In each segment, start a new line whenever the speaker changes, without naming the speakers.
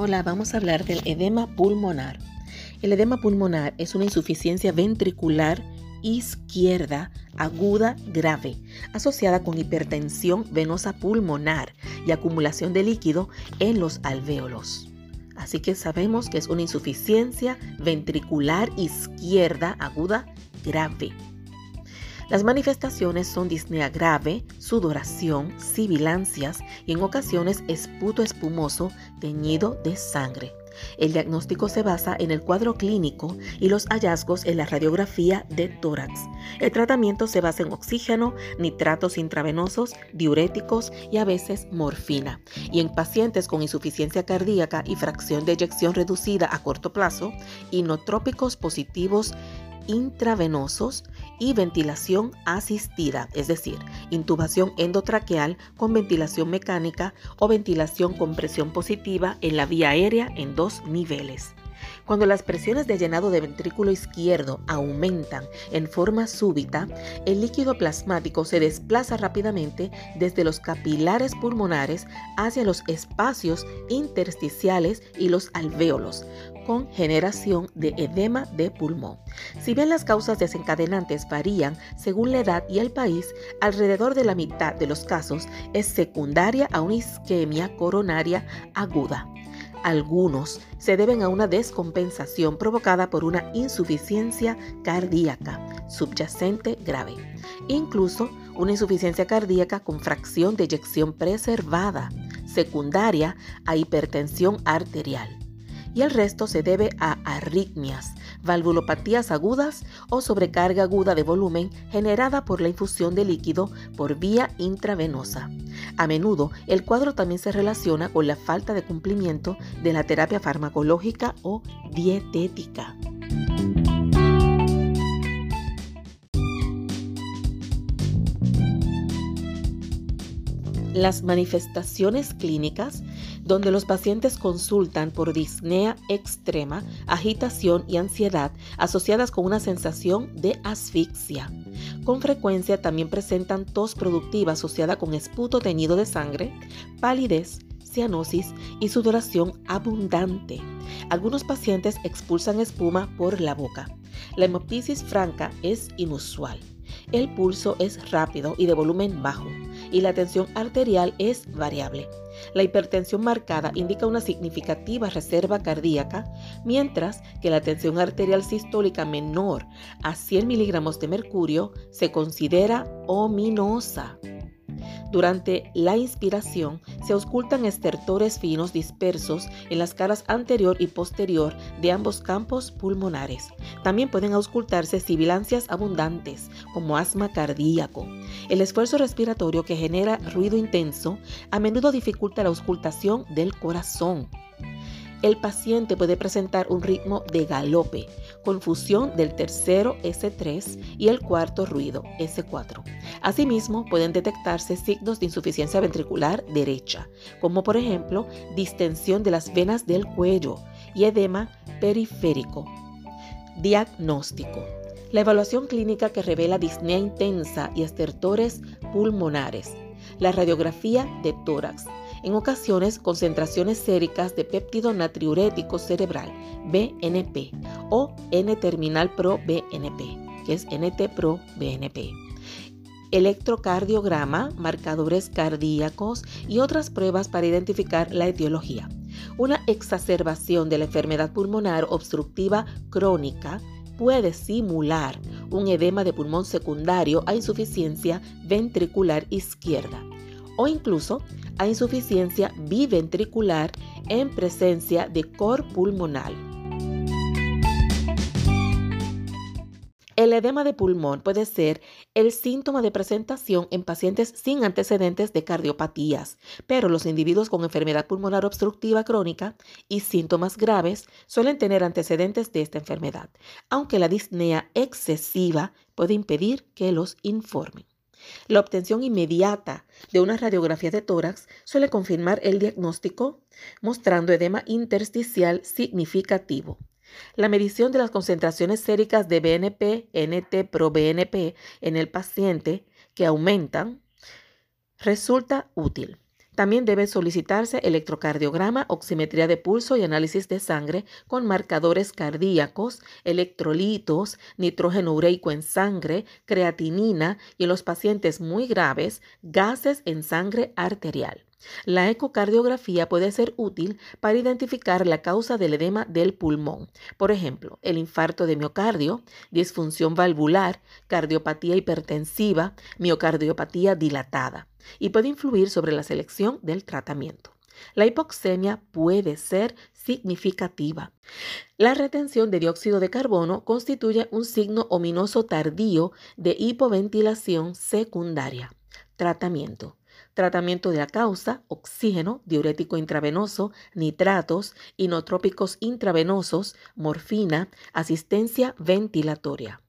Hola, vamos a hablar del edema pulmonar. El edema pulmonar es una insuficiencia ventricular izquierda aguda grave, asociada con hipertensión venosa pulmonar y acumulación de líquido en los alvéolos. Así que sabemos que es una insuficiencia ventricular izquierda aguda grave. Las manifestaciones son disnea grave, sudoración, sibilancias y en ocasiones esputo espumoso teñido de sangre. El diagnóstico se basa en el cuadro clínico y los hallazgos en la radiografía de tórax. El tratamiento se basa en oxígeno, nitratos intravenosos, diuréticos y a veces morfina. Y en pacientes con insuficiencia cardíaca y fracción de eyección reducida a corto plazo, inotrópicos positivos intravenosos y ventilación asistida, es decir, intubación endotraqueal con ventilación mecánica o ventilación con presión positiva en la vía aérea en dos niveles. Cuando las presiones de llenado de ventrículo izquierdo aumentan en forma súbita, el líquido plasmático se desplaza rápidamente desde los capilares pulmonares hacia los espacios intersticiales y los alvéolos, con generación de edema de pulmón. Si bien las causas desencadenantes varían según la edad y el país, alrededor de la mitad de los casos es secundaria a una isquemia coronaria aguda. Algunos se deben a una descompensación provocada por una insuficiencia cardíaca subyacente grave, incluso una insuficiencia cardíaca con fracción de eyección preservada, secundaria a hipertensión arterial y el resto se debe a arritmias, valvulopatías agudas o sobrecarga aguda de volumen generada por la infusión de líquido por vía intravenosa. A menudo el cuadro también se relaciona con la falta de cumplimiento de la terapia farmacológica o dietética. Las manifestaciones clínicas donde los pacientes consultan por disnea extrema, agitación y ansiedad asociadas con una sensación de asfixia. Con frecuencia también presentan tos productiva asociada con esputo teñido de sangre, palidez, cianosis y sudoración abundante. Algunos pacientes expulsan espuma por la boca. La hemoptisis franca es inusual. El pulso es rápido y de volumen bajo y la tensión arterial es variable. La hipertensión marcada indica una significativa reserva cardíaca, mientras que la tensión arterial sistólica menor a 100 miligramos de mercurio se considera ominosa. Durante la inspiración se auscultan estertores finos dispersos en las caras anterior y posterior de ambos campos pulmonares. También pueden auscultarse sibilancias abundantes, como asma cardíaco. El esfuerzo respiratorio que genera ruido intenso a menudo dificulta la auscultación del corazón el paciente puede presentar un ritmo de galope, confusión del tercero S3 y el cuarto ruido S4. Asimismo, pueden detectarse signos de insuficiencia ventricular derecha, como por ejemplo distensión de las venas del cuello y edema periférico. Diagnóstico. La evaluación clínica que revela disnea intensa y estertores pulmonares. La radiografía de tórax en ocasiones concentraciones séricas de péptido natriurético cerebral, BNP, o N-terminal pro-BNP, que es NT-pro-BNP electrocardiograma, marcadores cardíacos y otras pruebas para identificar la etiología. Una exacerbación de la enfermedad pulmonar obstructiva crónica puede simular un edema de pulmón secundario a insuficiencia ventricular izquierda o incluso a insuficiencia biventricular en presencia de cor pulmonal. El edema de pulmón puede ser el síntoma de presentación en pacientes sin antecedentes de cardiopatías, pero los individuos con enfermedad pulmonar obstructiva crónica y síntomas graves suelen tener antecedentes de esta enfermedad, aunque la disnea excesiva puede impedir que los informen. La obtención inmediata de una radiografía de tórax suele confirmar el diagnóstico mostrando edema intersticial significativo. La medición de las concentraciones séricas de BNP, NT pro BNP en el paciente que aumentan resulta útil. También debe solicitarse electrocardiograma, oximetría de pulso y análisis de sangre con marcadores cardíacos, electrolitos, nitrógeno ureico en sangre, creatinina y en los pacientes muy graves, gases en sangre arterial. La ecocardiografía puede ser útil para identificar la causa del edema del pulmón, por ejemplo, el infarto de miocardio, disfunción valvular, cardiopatía hipertensiva, miocardiopatía dilatada, y puede influir sobre la selección del tratamiento. La hipoxemia puede ser significativa. La retención de dióxido de carbono constituye un signo ominoso tardío de hipoventilación secundaria. Tratamiento tratamiento de la causa, oxígeno, diurético intravenoso, nitratos, inotrópicos intravenosos, morfina, asistencia ventilatoria.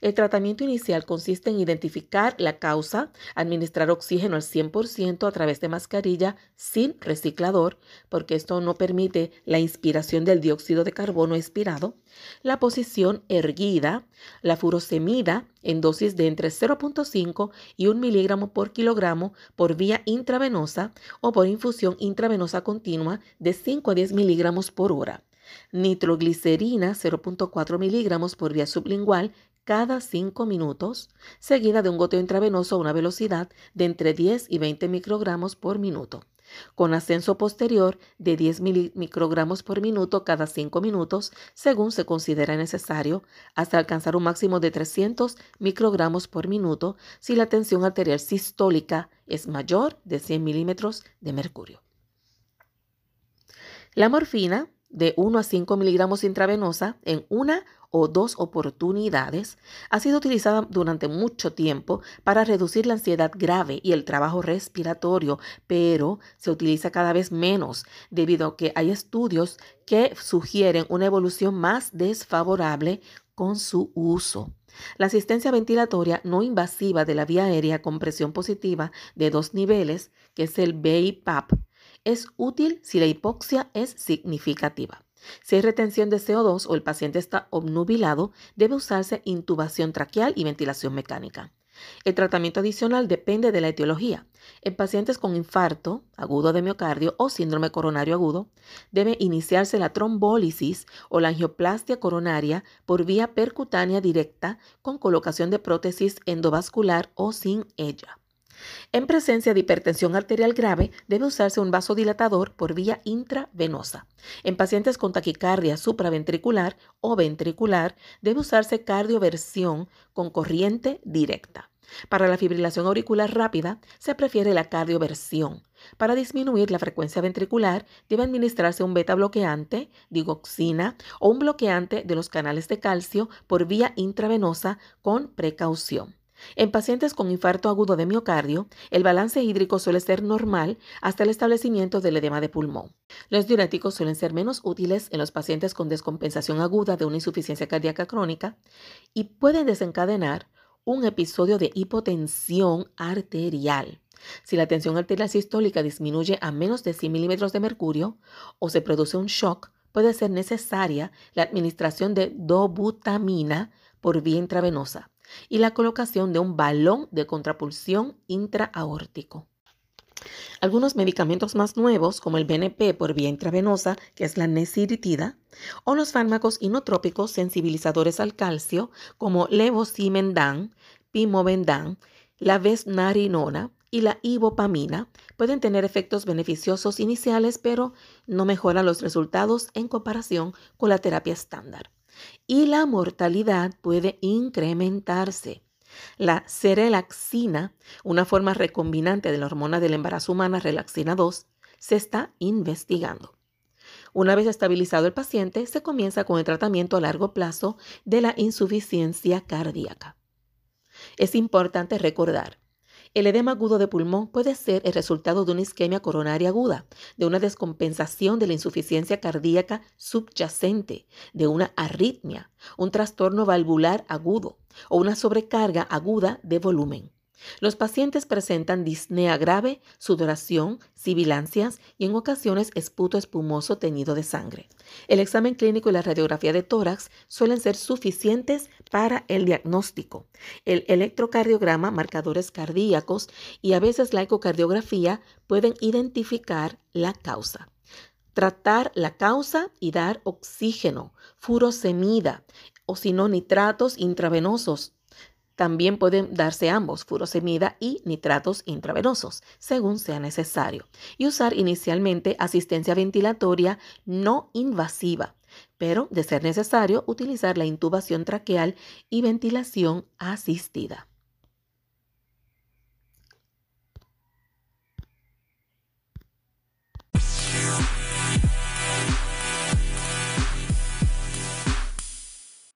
El tratamiento inicial consiste en identificar la causa, administrar oxígeno al 100% a través de mascarilla sin reciclador, porque esto no permite la inspiración del dióxido de carbono expirado, la posición erguida, la furosemida en dosis de entre 0.5 y 1 miligramo por kilogramo por vía intravenosa o por infusión intravenosa continua de 5 a 10 miligramos por hora nitroglicerina 0.4 miligramos por vía sublingual cada 5 minutos, seguida de un goteo intravenoso a una velocidad de entre 10 y 20 microgramos por minuto, con ascenso posterior de 10 microgramos por minuto cada 5 minutos, según se considera necesario, hasta alcanzar un máximo de 300 microgramos por minuto si la tensión arterial sistólica es mayor de 100 milímetros de mercurio. La morfina de 1 a 5 miligramos intravenosa en una o dos oportunidades ha sido utilizada durante mucho tiempo para reducir la ansiedad grave y el trabajo respiratorio, pero se utiliza cada vez menos debido a que hay estudios que sugieren una evolución más desfavorable con su uso. La asistencia ventilatoria no invasiva de la vía aérea con presión positiva de dos niveles, que es el BIPAP, es útil si la hipoxia es significativa. Si hay retención de CO2 o el paciente está obnubilado, debe usarse intubación traqueal y ventilación mecánica. El tratamiento adicional depende de la etiología. En pacientes con infarto agudo de miocardio o síndrome coronario agudo, debe iniciarse la trombólisis o la angioplastia coronaria por vía percutánea directa con colocación de prótesis endovascular o sin ella. En presencia de hipertensión arterial grave, debe usarse un vasodilatador por vía intravenosa. En pacientes con taquicardia supraventricular o ventricular, debe usarse cardioversión con corriente directa. Para la fibrilación auricular rápida, se prefiere la cardioversión. Para disminuir la frecuencia ventricular, debe administrarse un beta bloqueante, digoxina o un bloqueante de los canales de calcio por vía intravenosa con precaución. En pacientes con infarto agudo de miocardio, el balance hídrico suele ser normal hasta el establecimiento del edema de pulmón. Los diuréticos suelen ser menos útiles en los pacientes con descompensación aguda de una insuficiencia cardíaca crónica y pueden desencadenar un episodio de hipotensión arterial. Si la tensión arterial sistólica disminuye a menos de 100 milímetros de mercurio o se produce un shock, puede ser necesaria la administración de dobutamina por vía intravenosa y la colocación de un balón de contrapulsión intraaórtico. Algunos medicamentos más nuevos, como el BNP por vía intravenosa, que es la nesiritida, o los fármacos inotrópicos sensibilizadores al calcio, como levosimendan, pimobendan, la vesnarinona y la ibopamina, pueden tener efectos beneficiosos iniciales, pero no mejoran los resultados en comparación con la terapia estándar y la mortalidad puede incrementarse. La serelaxina, una forma recombinante de la hormona del embarazo humana relaxina 2, se está investigando. Una vez estabilizado el paciente, se comienza con el tratamiento a largo plazo de la insuficiencia cardíaca. Es importante recordar el edema agudo de pulmón puede ser el resultado de una isquemia coronaria aguda, de una descompensación de la insuficiencia cardíaca subyacente, de una arritmia, un trastorno valvular agudo o una sobrecarga aguda de volumen. Los pacientes presentan disnea grave, sudoración, sibilancias y en ocasiones esputo espumoso teñido de sangre. El examen clínico y la radiografía de tórax suelen ser suficientes para el diagnóstico. El electrocardiograma, marcadores cardíacos y a veces la ecocardiografía pueden identificar la causa tratar la causa y dar oxígeno, furosemida o si no nitratos intravenosos también pueden darse ambos, furosemida y nitratos intravenosos, según sea necesario, y usar inicialmente asistencia ventilatoria no invasiva, pero de ser necesario utilizar la intubación traqueal y ventilación asistida.